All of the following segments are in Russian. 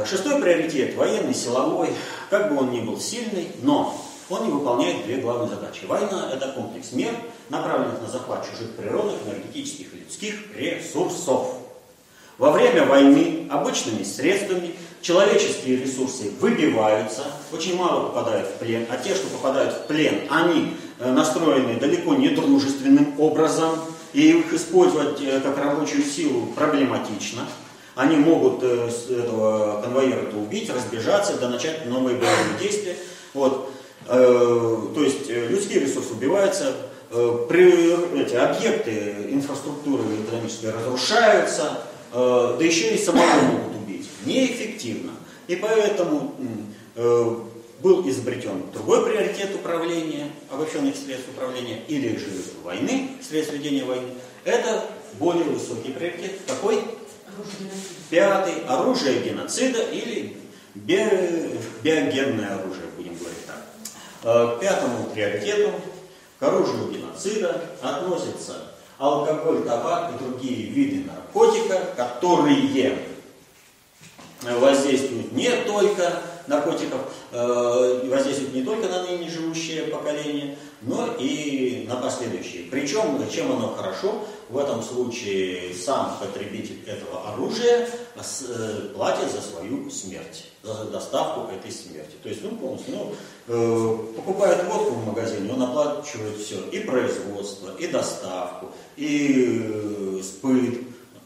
Вот, шестой приоритет, военный, силовой, как бы он ни был сильный, но он не выполняет две главные задачи. Война – это комплекс мер, направленных на захват чужих природных, энергетических и людских ресурсов. Во время войны обычными средствами человеческие ресурсы выбиваются, очень мало попадают в плен, а те, что попадают в плен, они э, настроены далеко не дружественным образом, и их использовать э, как рабочую силу проблематично. Они могут э, этого конвоира убить, разбежаться, да начать новые боевые действия. Вот. То есть людские ресурсы убиваются, эти объекты инфраструктуры экономической разрушаются, да еще и самого могут неэффективно. И поэтому э, был изобретен другой приоритет управления, обобщенных средств управления, или же войны, средств ведения войны. Это более высокий приоритет. Какой? Пятый. Оружие геноцида или би, биогенное оружие, будем говорить так. Э, к пятому приоритету, к оружию геноцида, относятся алкоголь, табак и другие виды наркотика, которые воздействуют не только наркотиков, э, воздействуют не только на ныне живущее поколение, но и на последующие. Причем, чем оно хорошо, в этом случае сам потребитель этого оружия э, платит за свою смерть, за доставку этой смерти. То есть, ну, полностью, ну, э, покупает водку в магазине, он оплачивает все, и производство, и доставку, и спыт,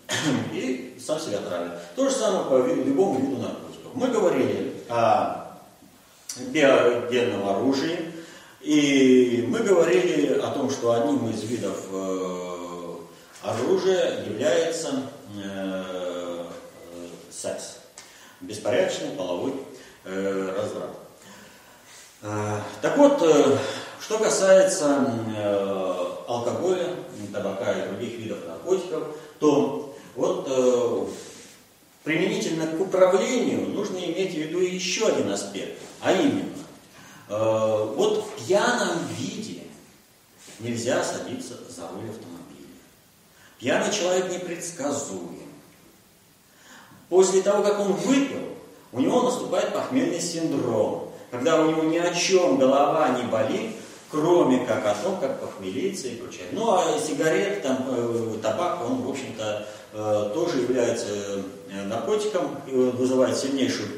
и сам себя травит. То же самое по любому виду наркотиков. Мы говорили о биогенном оружии, и мы говорили о том, что одним из видов э, оружия является э, секс. Беспорядочный половой э, разврат. Э, так вот, э, что касается э, алкоголя, табака и других видов наркотиков, то вот э, применительно к управлению нужно иметь в виду еще один аспект, а именно, э, вот в пьяном виде нельзя садиться за руль автомобиля. Пьяный человек непредсказуем. После того, как он выпил, у него наступает похмельный синдром, когда у него ни о чем голова не болит, кроме как о том, как похмелиться и прочее. Ну а сигарет, там, э, табак, он, в общем-то, Э, тоже является э, наркотиком, вызывает сильнейшую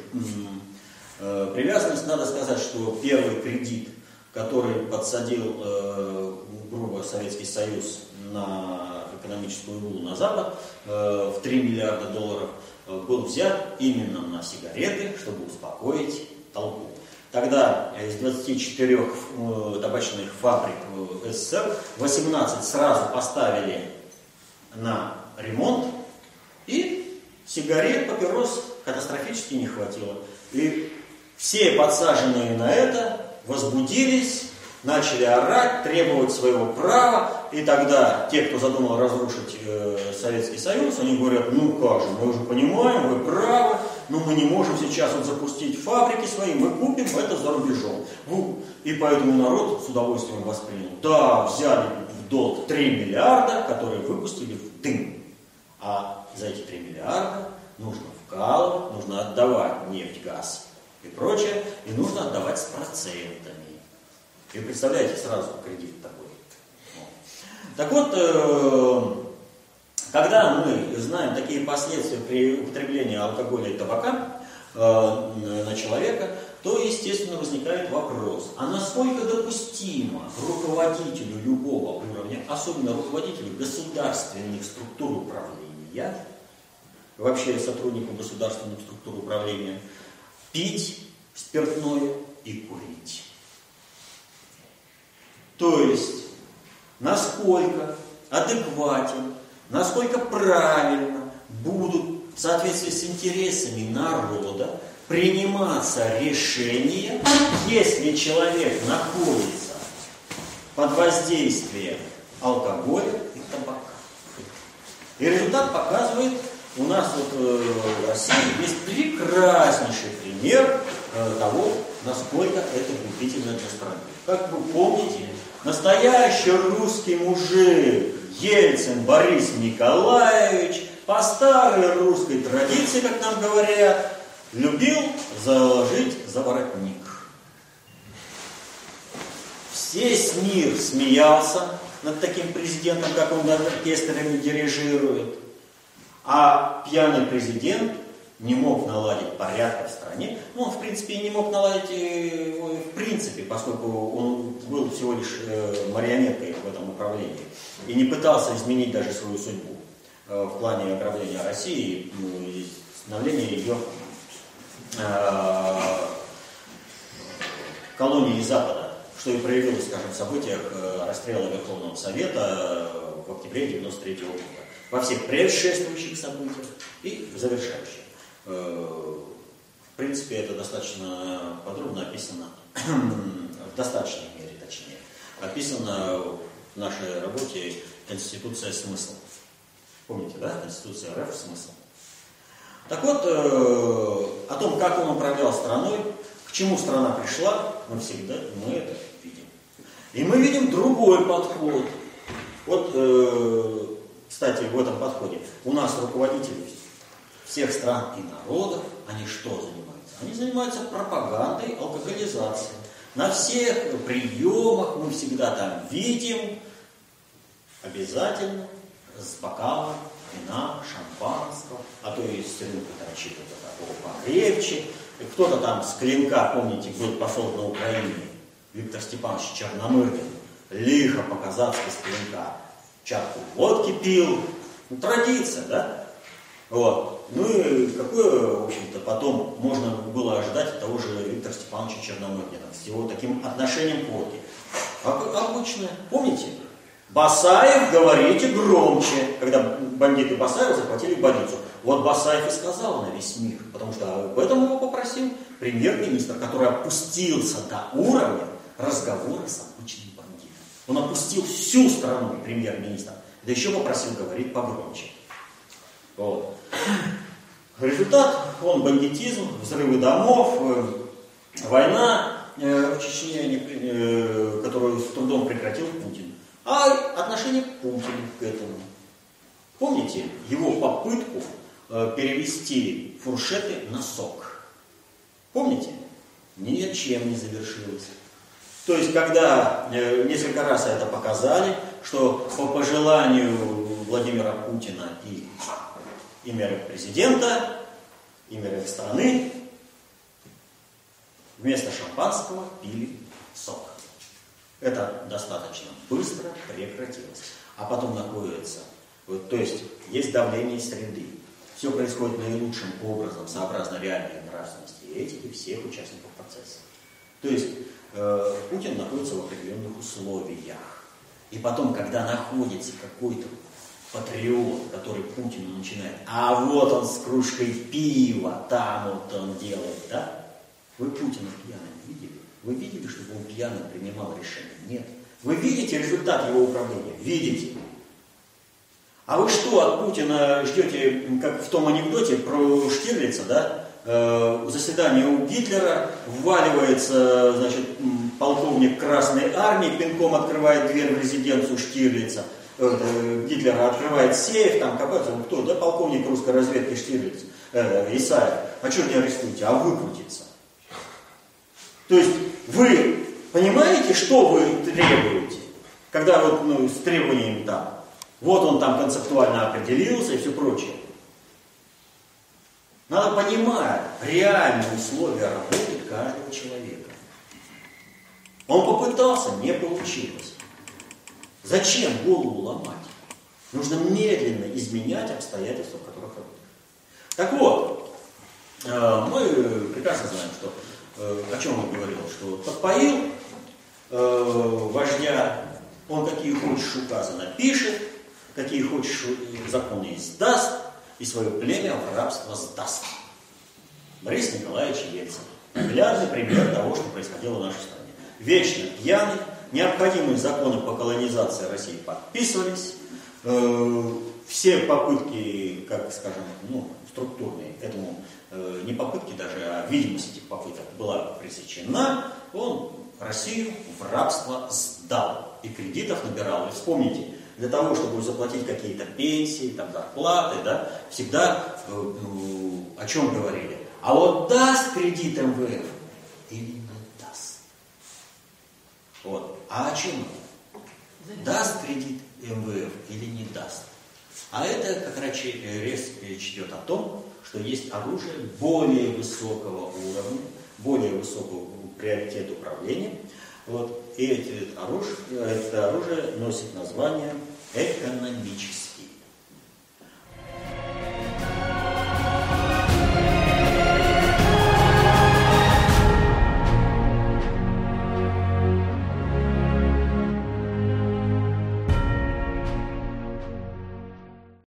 привязанность. Надо сказать, что первый кредит, который подсадил, грубо, Советский Союз на экономическую иглу на Запад в 3 миллиарда долларов, был взят именно на сигареты, чтобы успокоить толпу. Тогда из 24 табачных фабрик в СССР 18 сразу поставили на ремонт, и сигарет, папирос катастрофически не хватило. И все подсаженные на это возбудились, начали орать, требовать своего права, и тогда те, кто задумал разрушить э, Советский Союз, они говорят, ну как же, мы уже понимаем, вы правы, но мы не можем сейчас вот запустить фабрики свои, мы купим это за рубежом. И поэтому народ с удовольствием воспринял. Да, взяли в долг 3 миллиарда, которые выпустили в дым. А за эти 3 миллиарда нужно вкалывать, нужно отдавать нефть, газ и прочее, и нужно отдавать с процентами. И представляете сразу кредит такой. Так вот, э, когда мы знаем такие последствия при употреблении алкоголя и табака э, на человека, то, естественно, возникает вопрос, а насколько допустимо руководителю любого уровня, особенно руководителю государственных структур управления, вообще сотруднику государственных структур управления, пить спиртное и курить. То есть, насколько адекватен, насколько правильно будут в соответствии с интересами народа приниматься решения, если человек находится под воздействием алкоголя и табака. И результат показывает, у нас вот э, в России есть прекраснейший пример э, того, насколько это губительно для страны. Как вы помните, настоящий русский мужик Ельцин Борис Николаевич по старой русской традиции, как нам говорят, любил заложить за воротник. Весь мир смеялся над таким президентом, как он над оркестрами дирижирует. А пьяный президент не мог наладить порядка в стране. Ну, он, в принципе, и не мог наладить его в принципе, поскольку он был всего лишь э, марионеткой в этом управлении. И не пытался изменить даже свою судьбу э, в плане управления России ну, и становления ее э, колонии Запада, что и проявилось, скажем, в событиях расстрела Верховного Совета в октябре 1993 года. Во всех предшествующих событиях и завершающих. Э, в принципе, это достаточно подробно описано, в достаточной мере точнее, описано в нашей работе Конституция смысл. Помните, да? Конституция РФ смысл. Так вот, э, о том, как он управлял страной, к чему страна пришла, мы всегда мы это видим. И мы видим другой подход. Вот, э, кстати, в этом подходе у нас руководители всех стран и народов, они что занимаются? Они занимаются пропагандой алкоголизации. На всех приемах мы всегда там видим обязательно с бокалом вина, шампанского, а то и с рюмкой там чего-то такого покрепче. Кто-то там с клинка, помните, был пошел на Украине, Виктор Степанович Черномырдин, лихо по-казацки с клинка чарку водки пил. Ну, традиция, да? Вот. Ну и какое, в общем-то, потом можно было ожидать от того же Виктора Степановича Черномырдина с его таким отношением к водке. Обычное. Помните? Басаев, говорите громче, когда бандиты Басаева захватили больницу. Вот Басаев и сказал на весь мир, потому что об этом его попросил премьер-министр, который опустился до уровня разговора с обычным бандитом. Он опустил всю страну, премьер-министр, да еще попросил говорить погромче. Вот. Результат, он бандитизм, взрывы домов, э, война э, в Чечне, э, которую с трудом прекратил Путин. А отношение Путина к этому. Помните его попытку перевести фуршеты на сок? Помните? Ничем не завершилось. То есть, когда несколько раз это показали, что по пожеланию Владимира Путина и имя президента, имя страны, вместо шампанского пили сок. Это достаточно быстро прекратилось. А потом находится, вот, то есть есть давление среды. Все происходит наилучшим образом, сообразно реальной нравственности и этики всех участников процесса. То есть э, Путин находится в определенных условиях. И потом, когда находится какой-то патриот, который Путину начинает, а вот он с кружкой пива, там вот он делает, да? Вы Путина пьяным видели? Вы видели, чтобы он пьяным принимал решение? Нет. Вы видите результат его управления? Видите. А вы что от Путина ждете, как в том анекдоте про Штирлица, да? Э, заседание у Гитлера, вваливается, значит, полковник Красной Армии, пинком открывает дверь в резиденцию Штирлица – Гитлера открывает сейф, там копается, ну кто, да, полковник русской разведки Штирлиц, э, Исаев, а что не арестуете, а выкрутиться. То есть вы понимаете, что вы требуете, когда вот ну, с требованиями там, вот он там концептуально определился и все прочее. Надо понимать реальные условия работы каждого человека. Он попытался, не получилось. Зачем голову ломать? Нужно медленно изменять обстоятельства, в которых работаешь. Так вот, э, мы прекрасно знаем, что, э, о чем он говорил, что подпоил э, вождя, он какие хочешь указы напишет, какие хочешь законы издаст, и свое племя в рабство сдаст. Борис Николаевич Ельцин. Наглядный пример того, что происходило в нашей стране. Вечно пьяный, необходимые законы по колонизации России подписывались, э, все попытки, как скажем, ну, структурные, этому э, не попытки даже, а видимость этих попыток была пресечена, он Россию в рабство сдал и кредитов набирал. И вспомните, для того, чтобы заплатить какие-то пенсии, там, зарплаты, да, всегда э, о чем говорили? А вот даст кредит МВФ или не даст? Вот. А о чем Даст кредит МВФ или не даст? А это как раз речь идет о том, что есть оружие более высокого уровня, более высокого приоритета управления. Вот. И эти оружие, это оружие носит название экономическое.